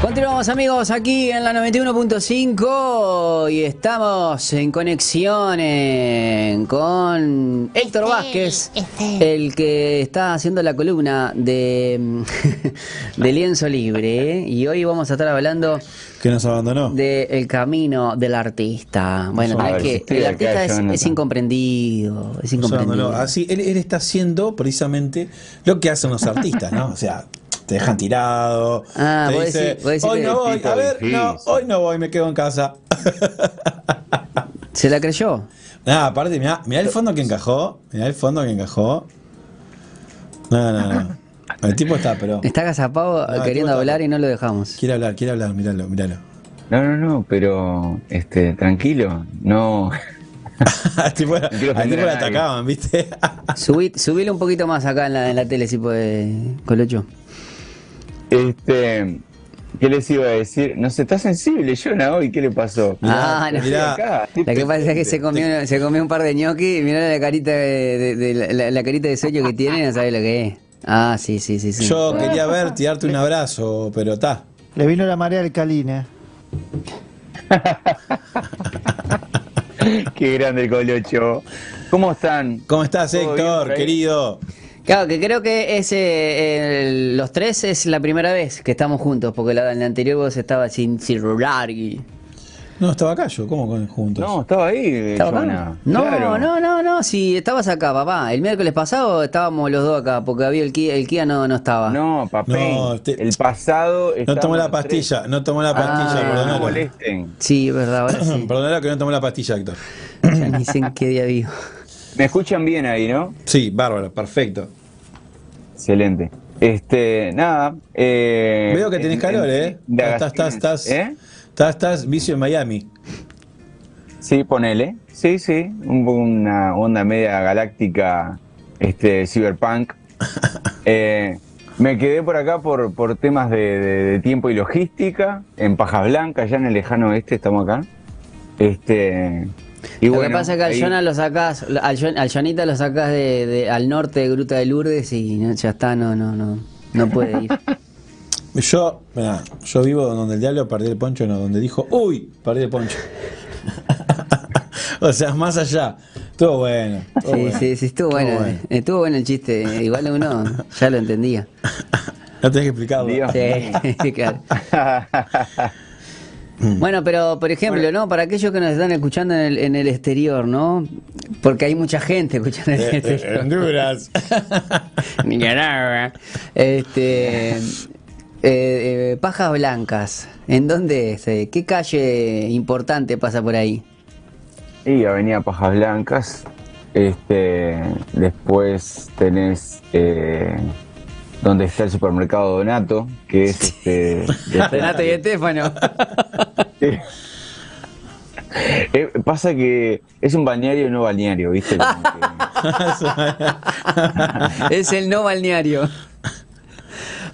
Continuamos amigos aquí en la 91.5 y estamos en conexión eh, con Héctor Vázquez, el que está haciendo la columna de, de Lienzo Libre. Y hoy vamos a estar hablando Que nos abandonó. del camino del artista. Bueno, es ver, que el artista es, incomprendido. Es Nos abandonó. incomprendido. Así, él, él está haciendo precisamente lo que hacen los artistas, ¿no? O sea, te dejan tirado. Ah, te vos dice, vos decís hoy no voy, a ver, no, hoy no voy, me quedo en casa. ¿Se la creyó? Nada, aparte, mirá, mirá el fondo que encajó. Mirá el fondo que encajó. No, no, no. El tipo está, pero. Está agazapado No, queriendo está- hablar y no lo dejamos. Quiere hablar, quiere hablar, míralo, míralo. No, no, no, pero este, tranquilo, no. al tipo, al le atacaban, ¿viste? Subí, subile un poquito más acá en la, en la tele, si puede, Colocho. Este, ¿qué les iba a decir? No sé, está sensible, Jonah, hoy, ¿qué le pasó? Ah, no. mirá. Acá, La que pasa es que se comió, se comió un par de ñoqui y mirá la carita de, de- de- la, la carita de sueño que tiene, no sabe lo que es. Ah, sí, sí, sí, sí. Yo quería verte y darte un abrazo, pero está. Le vino la marea alcalina. Qué grande el colocho. ¿Cómo están? ¿Cómo estás, ¿Todo bien Héctor, querido? Claro, que creo que ese, el- los tres es la primera vez que estamos juntos, porque la, en la anterior vos estabas sin celular y... No, estaba acá yo, ¿cómo con juntos? No, estaba ahí, ¿Estaba acá? No, Claro. no, no, no, si estabas acá, papá. El miércoles pasado estábamos los dos acá, porque había el Kia, el Kia no, no estaba. No, papá. No, te- El pasado. No tomó la estábamos tres. pastilla, no tomó la pastilla, Ah, No perdonalo. molesten. Sí, es verdad, ahora sí. Perdonalo que no tomó la pastilla, Héctor. ya ni sé en qué día vivo. Me escuchan bien ahí, ¿no? Sí, bárbaro, perfecto. Excelente. Este, nada. Eh, Veo que tenés en- calor, en- ¿eh? de Estás, estás, estás, ¿Eh? estás, estás vicio en Miami. Sí, ponele. Sí, sí. Una onda media galáctica, este, cyberpunk. Eh, me quedé por acá por, por temas de, de- de tiempo y logística, en Pajas Blancas, ya en el lejano oeste estamos acá. Este, y lo bueno, que pasa es que al ahí- Jonah lo sacás, al, Jon- al Jonita lo sacás de, de- al norte de Gruta de Lourdes y no, ya está, no, no, no, no puede ir. Yo, yo vivo donde el diablo perdió el poncho, no, donde dijo, uy, perdí el poncho. o sea, más allá. Todo bueno. Sí, bueno, sí, sí, estuvo bueno, estuvo bueno el chiste, igual uno ya lo entendía. No tenés que explicarlo. Dios. Sí, claro. Bueno, pero por ejemplo, ¿no? Para aquellos que nos están escuchando en el, en el exterior, ¿no? Porque hay mucha gente escuchando en el Eh, eh, exterior. Honduras. Nicaragua. Este. eh, eh, Pajas Blancas. ¿En dónde es? Eh, ¿Qué calle importante pasa por ahí? Y Avenida Pajas Blancas. Este, después tenés eh, donde está el supermercado Donato, que es este. Renato y Estefano. Eh, eh, pasa que es un balneario no balneario, ¿viste? Que- es el no balneario.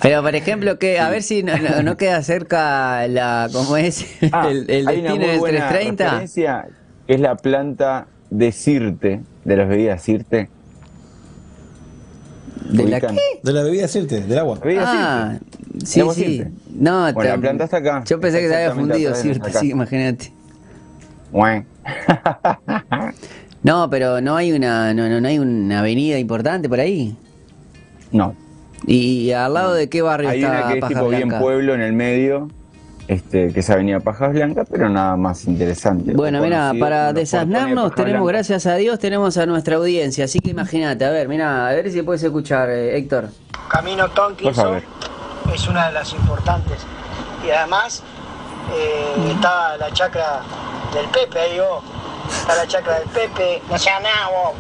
Pero por ejemplo, que a ver si no, no- no queda cerca la, ¿cómo es? Ah, el, el hay una destino muy del buena 330. referencia, que es la planta de Sirte, de las bebidas Sirte. ¿De la qué? De la bebida Sirte, del agua. Ah, Sirte. sí, Agua sí. Sirte. No, Bueno, la te- planta está acá. Yo pensé que se había fundido, Sirte, acá. sí, imagínate. Bueno. No, pero no hay una, no, no, no hay una avenida importante por ahí. no. ¿Y al lado de qué barrio Hay está una que es Paja tipo bien Blanca? pueblo en el medio, este, que es Avenida Pajas Blancas, pero nada más interesante. Bueno, mira, para desasnarnos tenemos, gracias a Dios, tenemos a nuestra audiencia. Así que imagínate, a ver, mira, a ver si puedes escuchar, eh, Héctor. Camino Por Tonkinson favor. es una de las importantes. Y además eh, está la chacra del Pepe, ahí vos. Está la chacra del Pepe. No sea nada vos.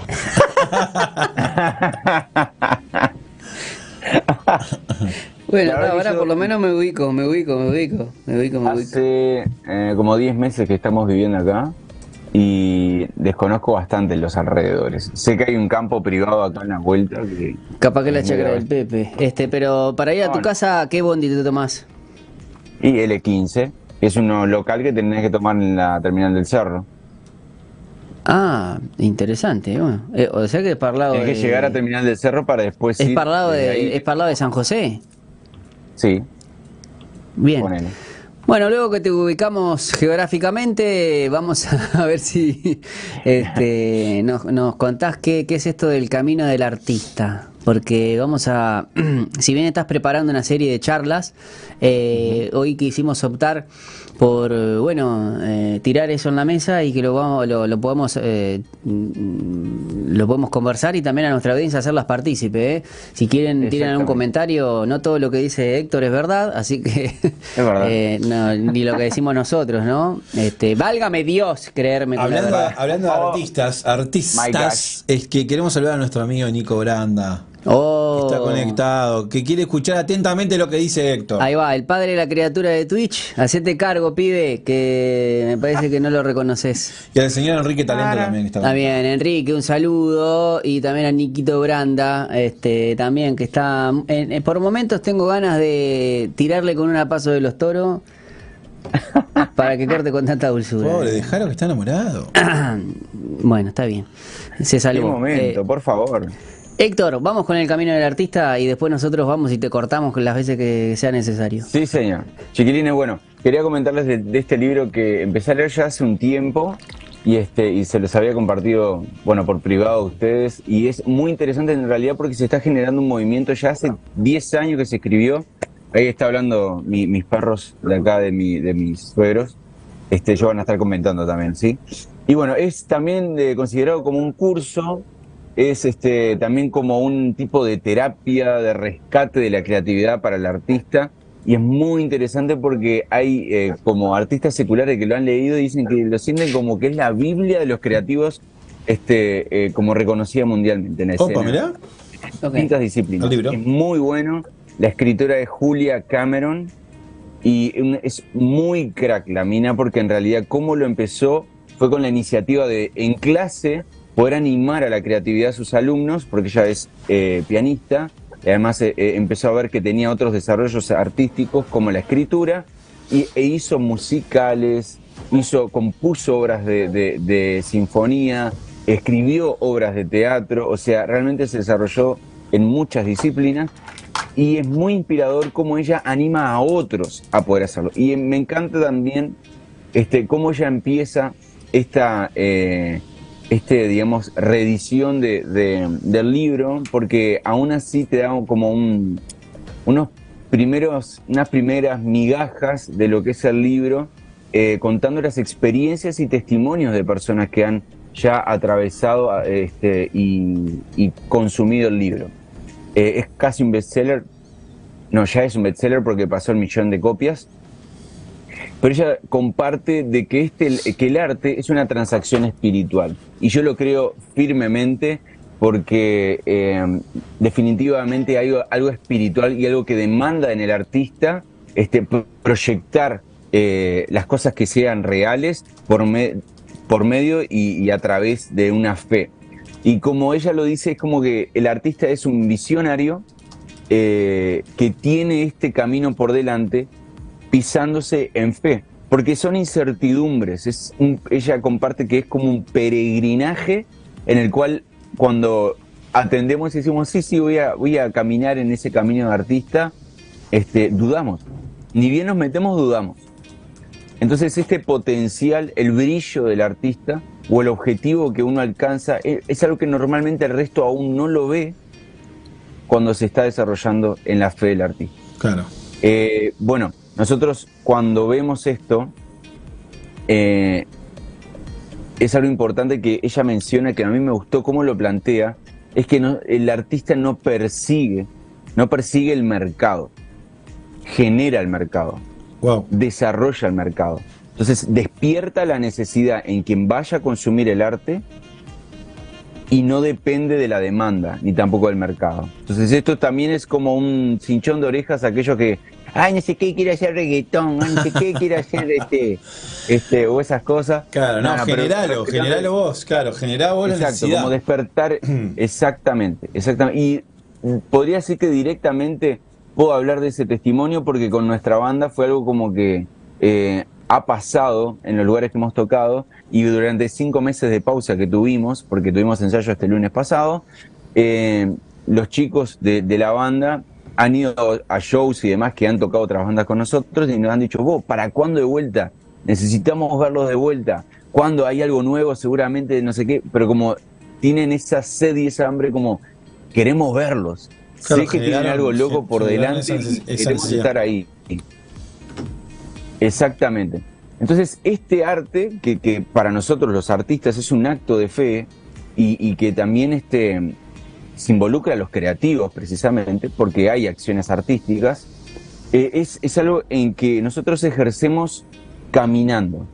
Bueno, ahora, que yo- por lo menos me ubico, me ubico, me ubico, me ubico, me ubico. Hace eh, como 10 meses que estamos viviendo acá y desconozco bastante los alrededores. Sé que hay un campo privado acá en la vuelta que... Capaz que la chacra del Pepe. Este, pero para ir a tu No, casa, ¿qué bondi te tomás? Y L15, que es un local que tenés que tomar en la terminal del cerro. Ah, interesante, bueno. Eh, o sea que es para el lado Tenés de... que llegar a terminal del cerro para después Es ir para el lado desde de, ahí. es para el lado de San José. Sí. Bien. Ponele. Bueno, luego que te ubicamos geográficamente, vamos a ver si este, nos, nos contás qué, qué es esto del camino del artista. Porque vamos a, si bien estás preparando una serie de charlas, eh, hoy quisimos optar por, eh, bueno, eh, tirar eso en la mesa y que lo, vamos, lo, lo podamos eh, mm, lo podemos conversar y también a nuestra audiencia hacerlas partícipe. ¿eh? Si quieren, tiran algún comentario, no todo lo que dice Héctor es verdad, así que verdad. eh, no, ni lo que decimos nosotros, ¿no? Este, válgame Dios creerme con la Hablando, hablando de artistas, artistas, es que queremos saludar a nuestro amigo Nico Branda. Oh. que Está conectado, que quiere escuchar atentamente lo que dice Héctor. Ahí va, el padre de la criatura de Twitch. Hacete cargo, pibe, que me parece que no lo reconoces. Y al señor Enrique Talento también que está Está bien, Enrique, un saludo. Y también a Niquito Branda, este, también que está. en- en- por momentos tengo ganas de tirarle con una paso de los toros para que corte con tanta dulzura. Pobre, dejaron que está enamorado. bueno, está bien. Se salvó. momento, Eh, por favor. Héctor, vamos con el camino del artista y después nosotros vamos y te cortamos las veces que sea necesario. Sí, señor. Chiquilines, bueno, quería comentarles de, este libro que empecé a leer ya hace un tiempo y este y se los había compartido, bueno, por privado a ustedes y es muy interesante en realidad porque se está generando un movimiento ya hace 10 años que se escribió. Ahí está hablando mi- mis perros de acá de mi de mis suegros. Este, ellos van a estar comentando también, ¿sí? Y bueno, es también eh, considerado como un curso es este también como un tipo de terapia de rescate de la creatividad para el artista y es muy interesante porque hay eh, como artistas seculares que lo han leído y dicen que lo sienten como que es la Biblia de los creativos este eh, como reconocida mundialmente en la Opa, escena mirá. Distintas disciplinas. El libro. Es muy bueno. La escritora es Julia Cameron y es muy crack la mina porque en realidad cómo lo empezó fue con la iniciativa de en clase poder animar a la creatividad a sus alumnos porque ella es eh, pianista y además eh, eh, empezó a ver que tenía otros desarrollos artísticos como la escritura y, e hizo musicales, hizo, compuso obras de, de- de sinfonía, escribió obras de teatro, o sea, realmente se desarrolló en muchas disciplinas y es muy inspirador cómo ella anima a otros a poder hacerlo. Y me encanta también este, cómo ella empieza esta, este, digamos, reedición de, de- del libro, porque aún así te da como un, unos primeros, unas primeras migajas de lo que es el libro, eh, contando las experiencias y testimonios de personas que han ya atravesado este, y, y consumido el libro. Eh, es casi un bestseller, no, ya es un bestseller porque pasó el millón de copias, pero ella comparte de que, este, que el arte es una transacción espiritual. Y yo lo creo firmemente porque eh, definitivamente hay algo, espiritual y algo que demanda en el artista este, pro- proyectar eh, las cosas que sean reales por, me- por medio y, y a través de una fe. Y como ella lo dice, es como que el artista es un visionario eh, que tiene este camino por delante pisándose en fe, porque son incertidumbres. Es un- ella comparte que es como un peregrinaje en el cual cuando atendemos y decimos, sí, sí, voy a, voy a caminar en ese camino de artista, este, dudamos. Ni bien nos metemos, dudamos. Entonces este potencial, el brillo del artista o el objetivo que uno alcanza, e- es algo que normalmente el resto aún no lo ve cuando se está desarrollando en la fe del artista. Claro. Eh, bueno, nosotros cuando vemos esto, eh, es algo importante que ella menciona, que a mí me gustó cómo lo plantea, es que no- el artista no persigue, no persigue el mercado, genera el mercado, Wow. desarrolla el mercado. Entonces despierta la necesidad en quien vaya a consumir el arte y no depende de la demanda ni tampoco del mercado. Entonces esto también es como un cinchón de orejas a aquellos que, ay, no sé qué quiere hacer reggaetón, ay, no sé qué quiere hacer este, este, o esas cosas. Claro, no, generalo, generalo vos, claro, generá vos la Exacto, necesidad. como despertar, exactamente, exactamente. Y podría decir que directamente puedo hablar de ese testimonio porque con nuestra banda fue algo como que eh, ha pasado en los lugares que hemos tocado y durante cinco meses de pausa que tuvimos, porque tuvimos ensayo este lunes pasado, eh, los chicos de, de la banda han ido a shows y demás que han tocado otras bandas con nosotros y nos han dicho, vos, ¿para cuándo de vuelta? Necesitamos verlos de vuelta. Cuando hay algo nuevo, seguramente no sé qué, pero como tienen esa sed y esa hambre, como queremos verlos. Claro, sé que tienen algo loco por delante esa- y queremos ansiedad. estar ahí. Exactamente. Entonces, este arte, que, que para nosotros los artistas es un acto de fe y, y que también este, se involucra a los creativos precisamente, porque hay acciones artísticas, eh, es, es algo en que nosotros ejercemos caminando.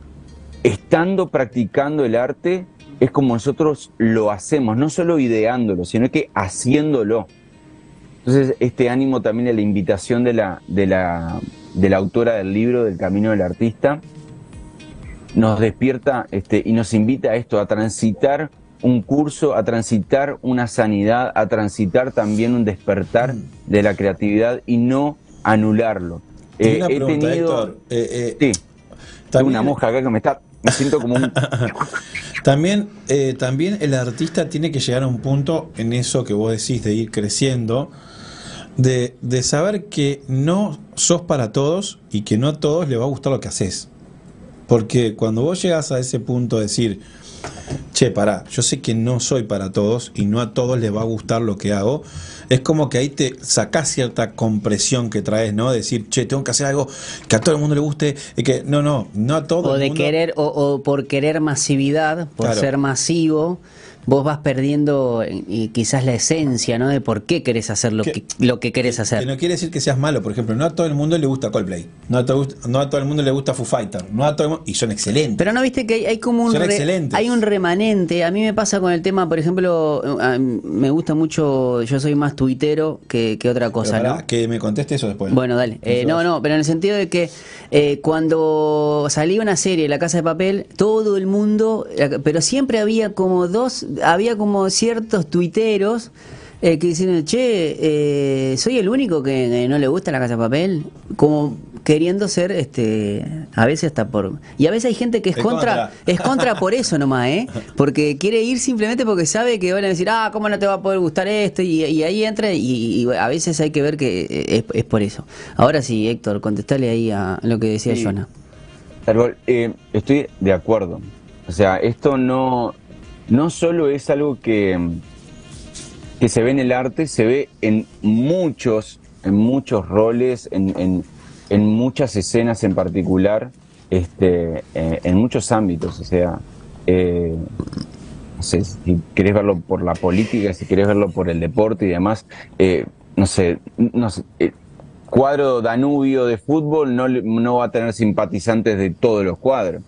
Estando practicando el arte es como nosotros lo hacemos, no solo ideándolo, sino que haciéndolo. Entonces, este ánimo también de la invitación de la, de la, de la autora del libro, del Camino del Artista, nos despierta este, y nos invita a esto, a transitar un curso, a transitar una sanidad, a transitar también un despertar de la creatividad y no anularlo. Eh, una he pregunta, tenido. Héctor. eh, eh, Sí, también- una mosca acá que me está. Me siento como un. También, eh, también el artista tiene que llegar a un punto en eso que vos decís de ir creciendo, de, de saber que no sos para todos y que no a todos les va a gustar lo que haces. Porque cuando vos llegas a ese punto de decir, che, pará, yo sé que no soy para todos y no a todos les va a gustar lo que hago, es como que ahí te sacás cierta compresión que traes, ¿no? De decir, che, tengo que hacer algo que a todo el mundo le guste, y que no, no, no a todo O el de mundo. querer, o, o por querer masividad, por Claro. ser masivo, vos vas perdiendo eh, y quizás la esencia, ¿no? De por qué querés hacer lo Que- que, lo que querés hacer. Que no quiere decir que seas malo, por ejemplo, no a todo el mundo le gusta Coldplay, no a todo, no a todo el mundo le gusta Foo Fighter, no a todo el mundo, y son excelentes. Pero no viste que hay, hay como un re- hay un remanente. A mí me pasa con el tema, por ejemplo, me gusta mucho, yo soy más tuitero que, que otra cosa, ¿no? que me conteste eso después. Bueno, dale. Eh, no, no, pero en el sentido de que eh, cuando salía una serie, La Casa de Papel, todo el mundo, eh, pero siempre había como dos, había como ciertos tuiteros eh, que dicen, che, eh, soy el único que, que no le gusta La Casa de Papel, como queriendo ser, este, a veces hasta por... Y a veces hay gente que es Es contra, contra. es contra por eso nomás, ¿eh? Porque quiere ir simplemente porque sabe que van a decir, ah, ¿cómo no te va a poder gustar esto? Y, y ahí entra y, y a veces hay que ver que es, es por eso. Ahora sí, Héctor, contestale ahí a lo que decía Sí. Jonah. Árbol, eh, estoy de acuerdo. O sea, esto no, no solo es algo que, que se ve en el arte, se ve en muchos, en muchos roles, en, en- en muchas escenas en particular, este, eh, en muchos ámbitos. O sea, eh, no sé, si querés verlo por la política, si querés verlo por el deporte y demás, eh, no sé, no sé, eh, cuadro Danubio de fútbol no, no va a tener simpatizantes de todos los cuadros.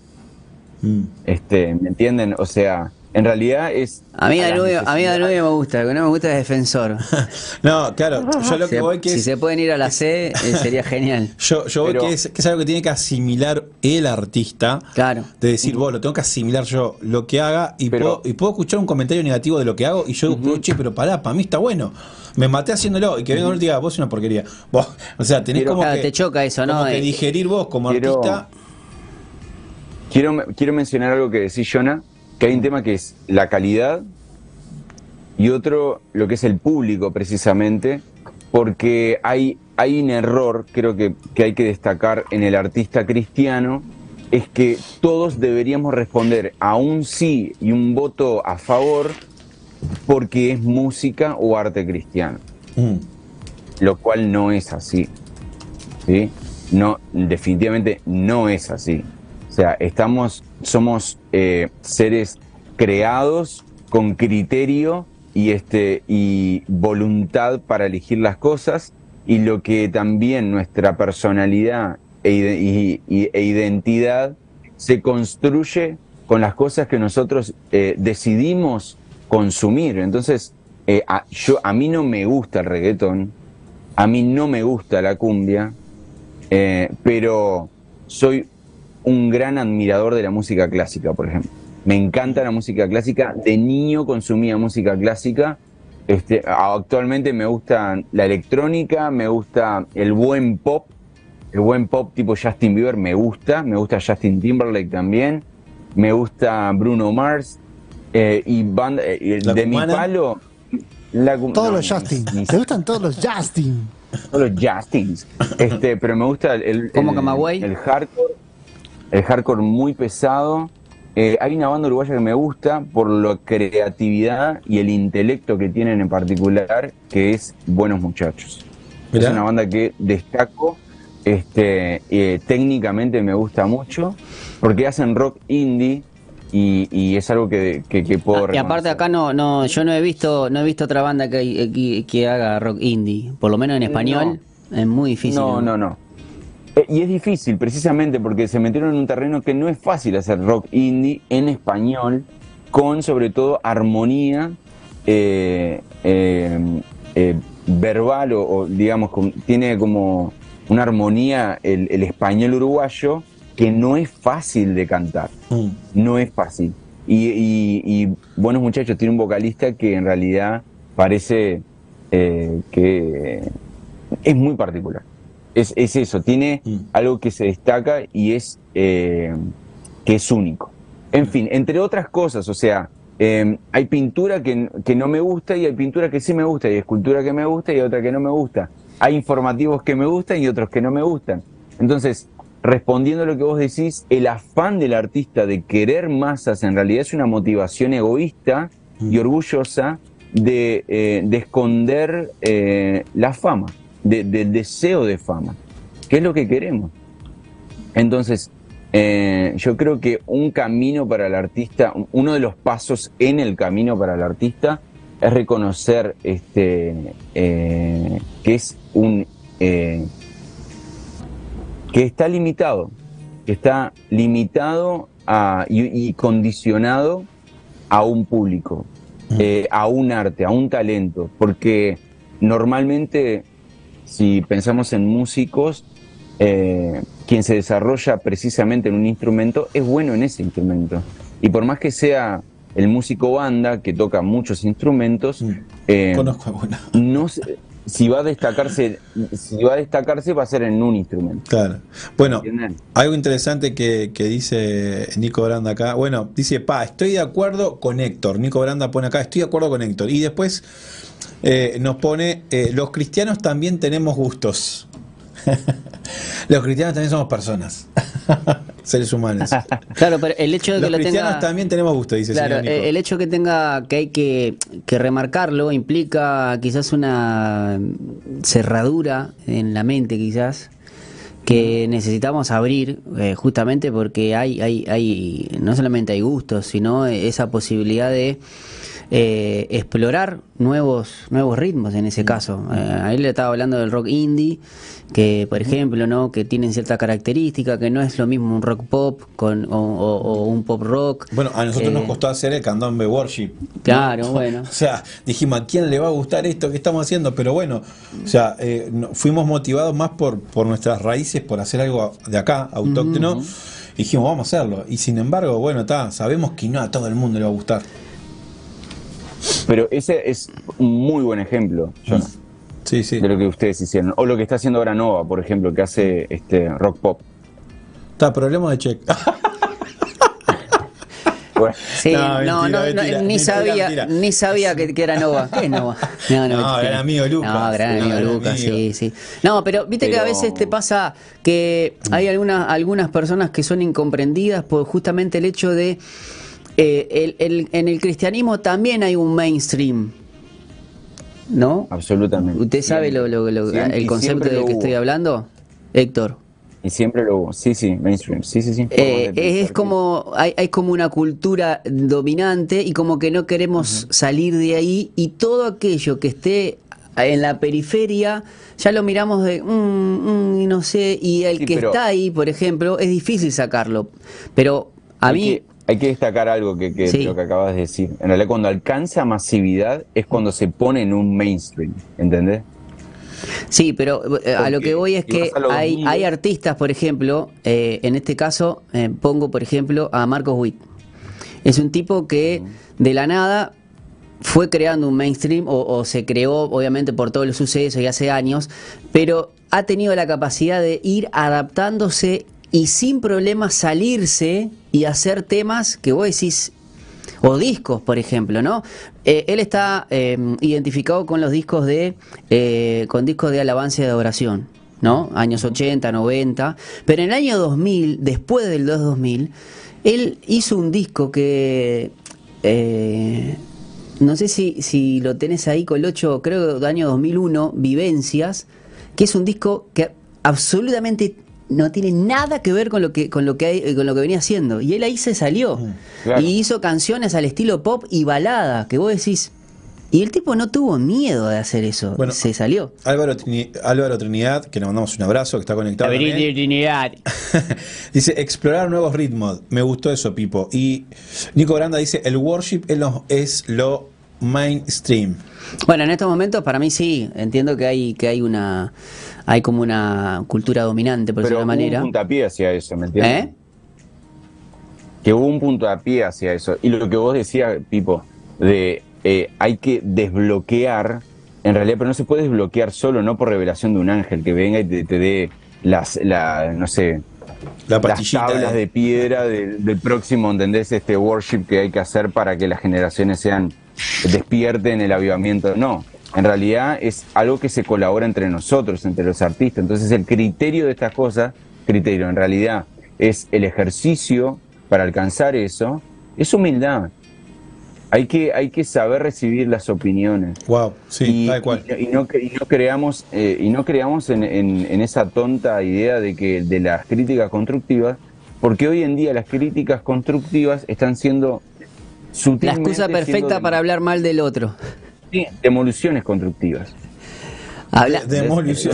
Mm. Este, ¿Me entienden? O sea, en realidad es... A mí Danubio, a mí Danubio me gusta, lo que no me gusta es defensor. No, claro, yo lo que Se- voy que si es, se pueden ir a la C, eh, sería genial. yo, yo voy Pero- que es, que es algo que tiene que asimilar el artista. Claro. De decir, vos, lo tengo que asimilar yo lo que haga y, Pero- puedo, y puedo escuchar un comentario negativo de lo que hago y yo digo, che, pero pará, para mí está bueno. Me maté haciéndolo y que venga uno y te diga, vos es una porquería. Vos, o sea, tenés Quiero- como Claro, que, te choca eso, ¿no? como que Eh, digerir vos como quiero- artista. Quiero, quiero mencionar algo que decís, Jonah, que hay un tema que es la calidad y otro lo que es el público precisamente, porque hay, hay un error, creo que, que hay que destacar en el artista cristiano, es que todos deberíamos responder a un sí y un voto a favor porque es música o arte cristiano Mm. lo cual no es así. ¿sí? No, definitivamente no es así. O sea, estamos, somos eh, seres creados con criterio y este y voluntad para elegir las cosas y lo que también nuestra personalidad e, e identidad se construye con las cosas que nosotros eh, decidimos consumir. Entonces, eh, a, yo, a mí no me gusta el reggaetón, a mí no me gusta la cumbia, pero soy un gran admirador de la música clásica, por ejemplo. Me encanta la música clásica. De niño consumía música clásica. Este, actualmente me gusta la electrónica, me gusta el buen pop. El buen pop tipo Justin Bieber me gusta. Me gusta Justin Timberlake también. Me gusta Bruno Mars. eh, y banda, eh, ¿La de mi palo. la Todos no, los Justin. ni- ¿Te gustan todos los Justin? son los Justins. Este, pero me gusta el, ¿Cómo el, Camagüey? el hardcore, el hardcore muy pesado. Eh, hay una banda uruguaya que me gusta por la creatividad y el intelecto que tienen en particular, que es Buenos Muchachos. Mirá. Es una banda que destaco, este, eh, técnicamente me gusta mucho, porque hacen rock indie y, y es algo que, que, que puedo Ah, y aparte acá no, no, yo no he visto, no he visto otra banda que, que, que haga rock indie, por lo menos en español, es muy difícil. No, no, no. Eh, y es difícil precisamente porque se metieron en un terreno que no es fácil hacer rock indie en español, con sobre todo armonía eh, eh, eh, verbal o, o, digamos, con- tiene como una armonía el, el español uruguayo que no es fácil de cantar Mm. no es fácil. Y, y- y Buenos Muchachos tiene un vocalista que en realidad parece que es muy particular. Es, es eso, tiene Mm. algo que se destaca y es eh, que es único. En fin, entre otras cosas, o sea, eh, hay pintura que, que no me gusta y hay pintura que sí me gusta, y escultura que me gusta y otra que no me gusta. Hay informativos que me gustan y otros que no me gustan. Entonces, respondiendo a lo que vos decís, el afán del artista de querer masas en realidad es una motivación egoísta y orgullosa de, eh, de esconder eh, la fama, de- del deseo de fama, que es lo que queremos. Entonces, eh, yo creo que un camino para el artista, uno de los pasos en el camino para el artista es reconocer este, eh, que es un eh, que está limitado, que está limitado a- y, y condicionado a un público, a un arte, a un talento, porque normalmente si pensamos en músicos, eh, quien se desarrolla precisamente en un instrumento es bueno en ese instrumento. Y por más que sea el músico banda, que toca muchos instrumentos, Mm. eh, Conozco alguna. no si va a destacarse, si va a destacarse va a ser en un instrumento. Claro. Bueno, ¿Entienden? algo interesante que, que dice Nico Branda acá. Bueno, dice, pa, estoy de acuerdo con Héctor. Nico Branda pone acá, estoy de acuerdo con Héctor. Y después eh, nos pone, eh, los cristianos también tenemos gustos. los cristianos también somos personas. Seres humanos. Claro, pero el hecho de que Los lo cristianos tenga... también tenemos gustos, dice el Claro, señor el hecho que tenga que hay que, que remarcarlo implica quizás una cerradura en la mente, quizás que necesitamos abrir eh, justamente porque hay, hay, hay no solamente hay gustos, sino esa posibilidad de eh, explorar nuevos nuevos ritmos en ese caso. Eh, ahí le estaba hablando del rock indie, que por ejemplo, ¿no? que tienen cierta característica, que no es lo mismo un rock pop con, o, o- o un pop rock. Bueno, a nosotros Eh, nos costó hacer el candombe worship. Claro, bueno. O sea, dijimos, ¿a quién le va a gustar esto que estamos haciendo? Pero bueno, o sea, eh, fuimos motivados más por, por nuestras raíces, por hacer algo de acá, autóctono. Y dijimos, vamos a hacerlo. Y sin embargo, bueno, está, sabemos que no a todo el mundo le va a gustar. Pero ese es un muy buen ejemplo, Jonah, Sí, sí. de lo que ustedes hicieron. O lo que está haciendo ahora Nova, por ejemplo, que hace este rock pop. Está, problema de check. Bueno, Sí, No, no, mentira, no, no, mentira, ni mentira, sabía, mentira. ni sabía que, que era Nova. ¿Qué es Nova? No, No, gran amigo Lucas. No, gran amigo Lucas, sí, sí. No, pero viste que a veces te pasa que hay algunas, algunas personas que son incomprendidas por justamente el hecho de eh, el, el- en el cristianismo también hay un mainstream. ¿No? absolutamente. ¿Usted sabe lo, lo- lo- Siempre- el concepto del lo que hubo. estoy hablando? Héctor. Y siempre lo hubo. Sí, sí, mainstream. Sí, sí, sí. Eh, es como hay, hay como una cultura dominante y como que no queremos salir de ahí y todo aquello que esté en la periferia ya lo miramos de mm, mm, no sé y el Sí, que pero- está ahí por ejemplo es difícil sacarlo pero a mí Que, hay que destacar algo que, que Sí. lo que acabas de decir. En realidad, cuando alcanza masividad es cuando se pone en un mainstream. ¿Entendés? Sí, pero eh, a lo que voy es que hay, 2000, hay artistas, por ejemplo, eh, en este caso eh, pongo, por ejemplo, a Marcos Witt. Es un tipo que de la nada fue creando un mainstream o, o se creó obviamente por todos los sucesos y hace años, pero ha tenido la capacidad de ir adaptándose y sin problemas salirse y hacer temas que vos decís, o discos, por ejemplo, ¿no? eh, él está eh, identificado con los discos de eh, con discos de alabanza y de adoración, ¿no? Años 80, 90, pero en el año 2000, después del 2 2000, él hizo un disco que no sé si, si lo tenés ahí con el 8, creo del año 2001, Vivencias, que es un disco que absolutamente no tiene nada que ver con lo que con lo que hay- con lo que venía haciendo y él ahí se salió claro. y hizo canciones al estilo pop y balada que vos decís y el tipo no tuvo miedo de hacer eso Bueno, se salió Álvaro, Trini- Álvaro Trinidad, que le mandamos un abrazo, que está conectado. también. dice, explorar nuevos ritmos. Me gustó eso, Pipo. Y Nico Granda dice, el worship es lo, es lo mainstream. Bueno, en estos momentos para mí sí, entiendo que hay que hay una hay como una cultura dominante por Pero decirlo de hubo manera. un puntapié hacia eso, ¿me entiendes? ¿Eh? Que hubo un puntapié hacia eso. Y lo que vos decías, Pipo, de eh, hay que desbloquear, en realidad, pero no se puede desbloquear solo, no por revelación de un ángel que venga y te, te dé las, la, no sé, La las tablas de piedra del, del próximo, ¿entendés? Este worship que hay que hacer para que las generaciones sean despierten el avivamiento. No, en realidad es algo que se colabora entre nosotros, entre los artistas. Entonces el criterio de estas cosas, criterio en realidad es el ejercicio para alcanzar eso, es humildad. Hay que, hay que saber recibir las opiniones Wow, sí, y, tal cual. y- y no, y no creamos eh, y no creamos en, en- en esa tonta idea de que de las críticas constructivas porque hoy en día las críticas constructivas están siendo La sutilmente excusa perfecta para hablar mal del otro. Sí, demoliciones constructivas Habla- De-.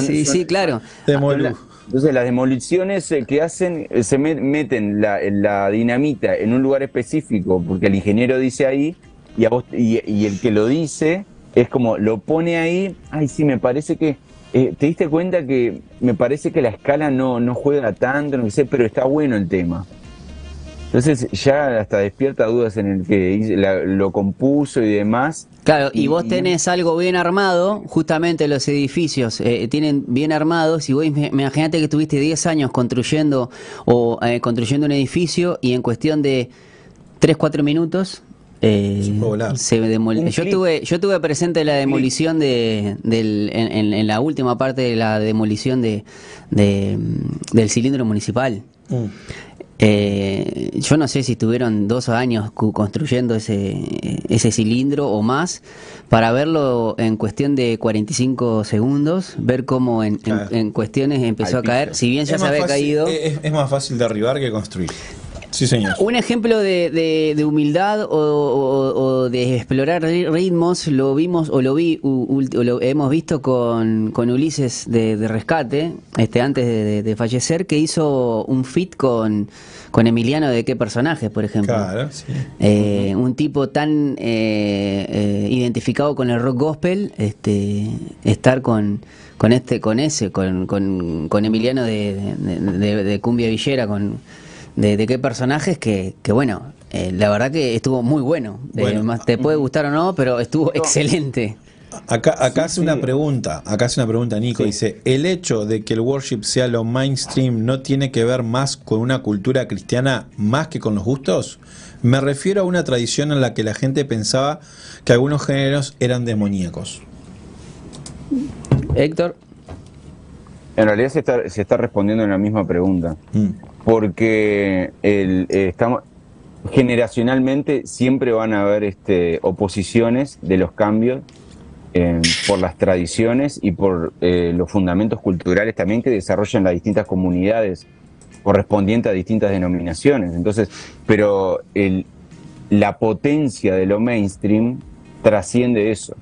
Sí, sí, claro. Demolu. entonces las demoliciones eh, que hacen eh, se met- meten la, la dinamita en un lugar específico porque el ingeniero dice ahí y, a vos- y, y el que lo dice es como lo pone ahí ay sí me parece que eh, te diste cuenta que me parece que la escala no, no juega tanto no sé pero está bueno el tema entonces ya hasta despierta dudas en el que la- lo compuso y demás Claro, y Y- vos y- tenés algo bien armado, justamente los edificios eh, tienen bien armados, y vos im- imagínate que estuviste 10 años construyendo o eh, construyendo un edificio y en cuestión de 3, 4 minutos eh, Se demol- yo tuve yo tuve presente la demolición de del, en, en- en la última parte de la demolición de, de, mm, del cilindro municipal. Mm. Eh, yo no sé si estuvieron dos años construyendo ese, ese cilindro o más para verlo en cuestión de 45 segundos, ver cómo en, en- Claro. en cuestiones empezó a caer, si bien ya Es se más había fácil- caído. Es, es más fácil derribar que construir. Sí, señor. Un ejemplo de, de- de humildad o, o- o de explorar ri- ritmos lo vimos o lo vi u- o lo hemos visto con, con Ulises de, de Rescate, este antes de, fallecer, que hizo un fit con, con Emiliano de qué personajes, por ejemplo. Claro, sí. Eh, un tipo tan eh, eh, identificado con el rock gospel, este, estar con, con este, con ese, con, con, con Emiliano de, de- de- de Cumbia Villera, con de, de qué personajes que, que bueno, eh, la verdad que estuvo muy bueno. Eh, Bueno. más te puede gustar o no, pero estuvo excelente. Acá, acá hace Sí, una pregunta, acá hace una pregunta Nico, Sí. dice, ¿el hecho de que el worship sea lo mainstream no tiene que ver más con una cultura cristiana más que con los gustos? Me refiero a una tradición en la que la gente pensaba que algunos géneros eran demoníacos. Héctor, en realidad se está, se está respondiendo en la misma pregunta Mm. Porque eh, estamos generacionalmente siempre van a haber este, oposiciones de los cambios eh, por las tradiciones y por eh, los fundamentos culturales también que desarrollan las distintas comunidades correspondientes a distintas denominaciones. Entonces, pero la potencia de lo mainstream trasciende eso.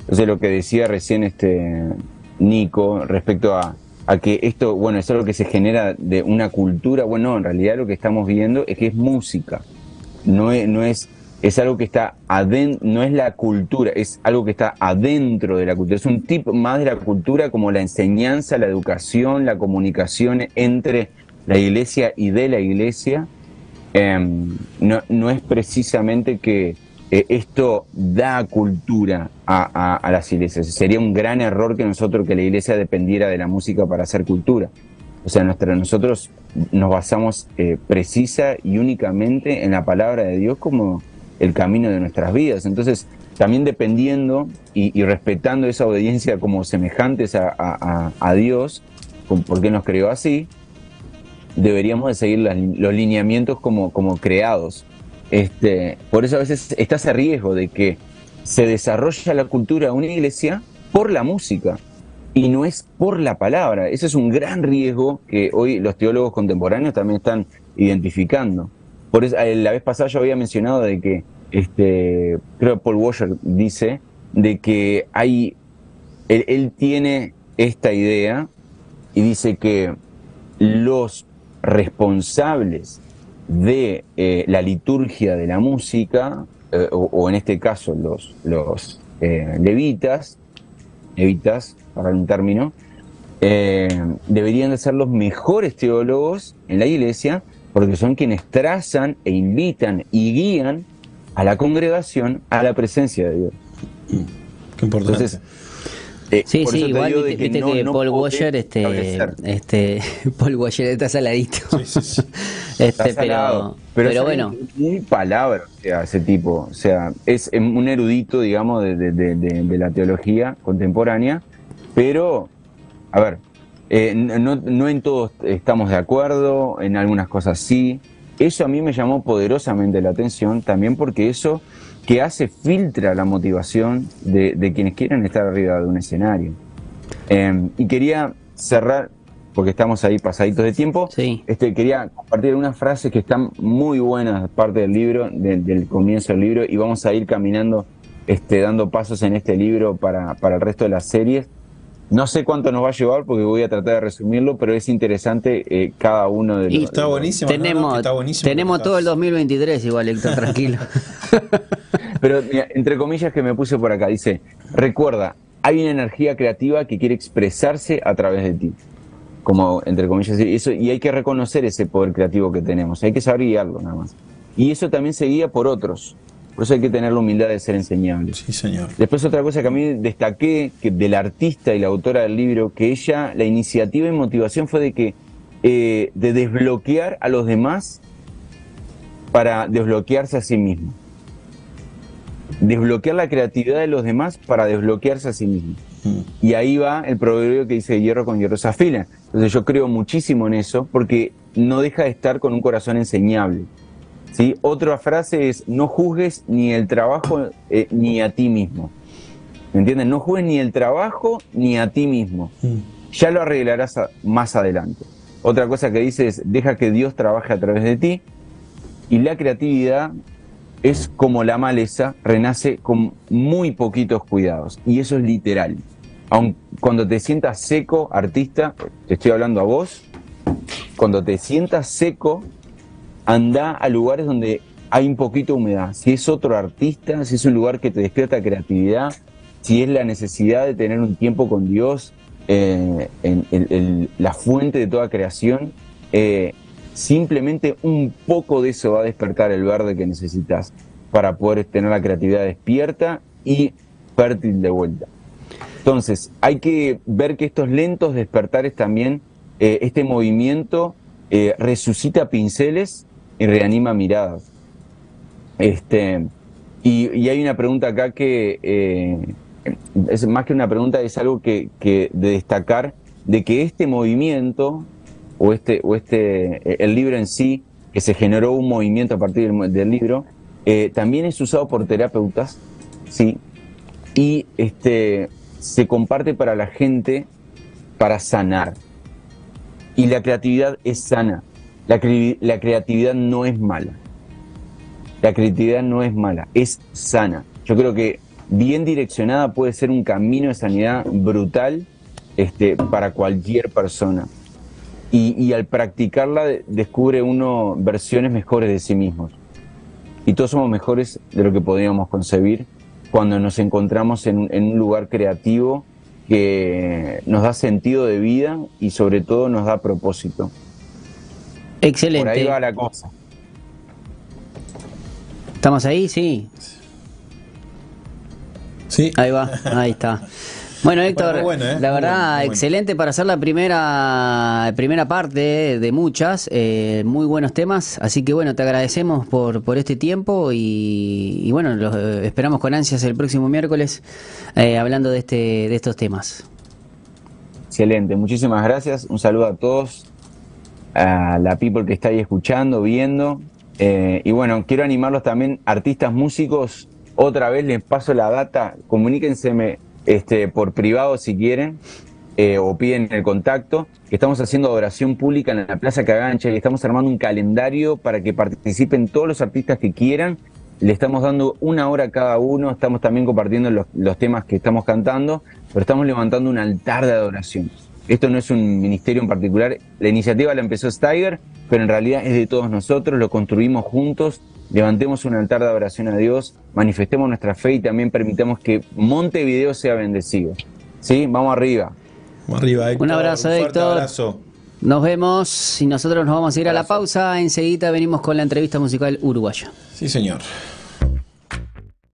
Entonces lo que decía recién este Nico respecto a, a que esto, bueno, es algo que se genera de una cultura, bueno, en realidad lo que estamos viendo es que es música, no es, no es, es algo que está adentro, no es la cultura, es algo que está adentro de la cultura, es un tipo más de la cultura como la enseñanza, la educación, la comunicación entre la iglesia y de la iglesia, Em, no, no es precisamente que eh, esto da cultura a, las iglesias. Sería un gran error que nosotros, que la iglesia dependiera de la música para hacer cultura. O sea, nosotros nos basamos eh, precisa y únicamente en la palabra de Dios como el camino de nuestras vidas. Entonces, también dependiendo y, respetando esa obediencia como semejantes a, Dios, porque nos creó así, deberíamos de seguir los lineamientos como creados. Este, por eso a veces está ese riesgo de que se desarrolla la cultura de una iglesia por la música y no es por la palabra. Ese es un gran riesgo que hoy los teólogos contemporáneos también están identificando. Por eso, eh, la vez pasada yo había mencionado de que, este, creo que Paul Washer dice, de que hay, él, tiene esta idea y dice que los responsables de eh, la liturgia de la música, eh, o, en este caso los, los levitas, levitas, para un término, deberían de ser los mejores teólogos en la iglesia porque son quienes trazan e invitan y guían a la congregación a la presencia de Dios. Qué importante. Entonces, eh, sí, sí, igual viste, que, Paul Washer, este, este, Paul Washer está saladito. Sí, sí, este, pero, pero, bueno. Muy palabra, o sea, ese tipo. O sea, es un erudito, digamos, de, de, de la teología contemporánea, pero, a ver, eh, no, en todos estamos de acuerdo, en algunas cosas sí. Eso a mí me llamó poderosamente la atención, también porque eso que hace filtra la motivación de, quienes quieren estar arriba de un escenario. Em, y quería cerrar, porque estamos ahí pasaditos de tiempo, este, quería compartir unas frases que están muy buenas, parte del libro, del comienzo del libro, y vamos a ir caminando, este, dando pasos en este libro para, para el resto de las series. No sé cuánto nos va a llevar porque voy a tratar de resumirlo, pero es interesante eh, cada uno de los. está buenísimo. Tenemos, tenemos todo el 2023 igual, Héctor, tranquilo. pero entre comillas que me puse por acá, dice, recuerda, hay una energía creativa que quiere expresarse a través de ti. Como entre comillas, eso, y hay que reconocer ese poder creativo que tenemos, hay que saber guiarlo nada más. Y eso también se guía por otros. Por eso hay que tener la humildad de ser enseñable. Sí, señor. Después otra cosa que a mí destaqué que del artista y la autora del libro, que ella, la iniciativa y motivación fue de que, eh, de desbloquear a los demás para desbloquearse a sí mismo. Desbloquear la creatividad de los demás para desbloquearse a sí mismo. Mm. Y ahí va el proverbio que dice hierro con hierro se afila. Entonces yo creo muchísimo en eso porque no deja de estar con un corazón enseñable. ¿sí? Otra frase es, no juzgues ni el trabajo eh, ni a ti mismo. ¿Me entiendes? No juzgues ni el trabajo ni a ti mismo. Mm. Ya lo arreglarás más adelante. Otra cosa que dice es, deja que Dios trabaje a través de ti. Y la creatividad es como la maleza, renace con muy poquitos cuidados. Y eso es literal. Aun cuando te sientas seco, artista, te estoy hablando a vos, cuando te sientas seco, anda a lugares donde hay un poquito de humedad. Si es otro artista, si es un lugar que te despierta creatividad, si es la necesidad de tener un tiempo con Dios, eh, en, la fuente de toda creación, eh, simplemente un poco de eso va a despertar el verde que necesitas para poder tener la creatividad despierta y fértil de vuelta. Entonces, hay que ver que estos lentos despertares también, eh, este movimiento resucita pinceles y reanima miradas. Este, y, hay una pregunta acá que eh, es más que una pregunta, es algo que, de destacar de que este movimiento o este, o este, el libro en sí, que se generó un movimiento a partir del, libro, eh, también es usado por terapeutas, sí, y este se comparte para la gente para sanar. Y la creatividad es sana. La, creatividad no es mala. La creatividad no es mala, es sana. Yo creo que bien direccionada puede ser un camino de sanidad brutal este, para cualquier persona. Y, al practicarla descubre uno versiones mejores de sí mismos. Y todos somos mejores de lo que podríamos concebir cuando nos encontramos en, en un lugar creativo que nos da sentido de vida y sobre todo nos da propósito. Excelente. Por ahí va la cosa. ¿Estamos ahí? Sí. Sí. Ahí va, ahí está. Bueno, Héctor, bueno, ¿eh? la Muy verdad, bueno, muy bueno. excelente para hacer la primera primera parte de muchas, eh, muy buenos temas, así que bueno, te agradecemos por, por este tiempo y, y bueno, los eh, esperamos con ansias el próximo miércoles eh, hablando de, este, de estos temas. Excelente, muchísimas gracias. Un saludo a todos, a la people que está ahí escuchando, viendo. Eh, y bueno, quiero animarlos también, artistas músicos. Otra vez les paso la data, comuníquense este, por privado si quieren, eh, o piden el contacto. Estamos haciendo adoración pública en la Plaza Cagancha y estamos armando un calendario para que participen todos los artistas que quieran. Le estamos dando una hora a cada uno, estamos también compartiendo los, los temas que estamos cantando, pero estamos levantando un altar de adoración. Esto no es un ministerio en particular, la iniciativa la empezó Steiger, pero en realidad es de todos nosotros, lo construimos juntos, levantemos un altar de adoración a Dios, manifestemos nuestra fe y también permitamos que Montevideo sea bendecido. ¿Sí? Vamos arriba. Vamos arriba, Héctor. Un abrazo, Héctor. abrazo. Nos vemos y nosotros nos vamos a ir a la pausa, enseguida venimos con la entrevista musical uruguaya. Sí, señor.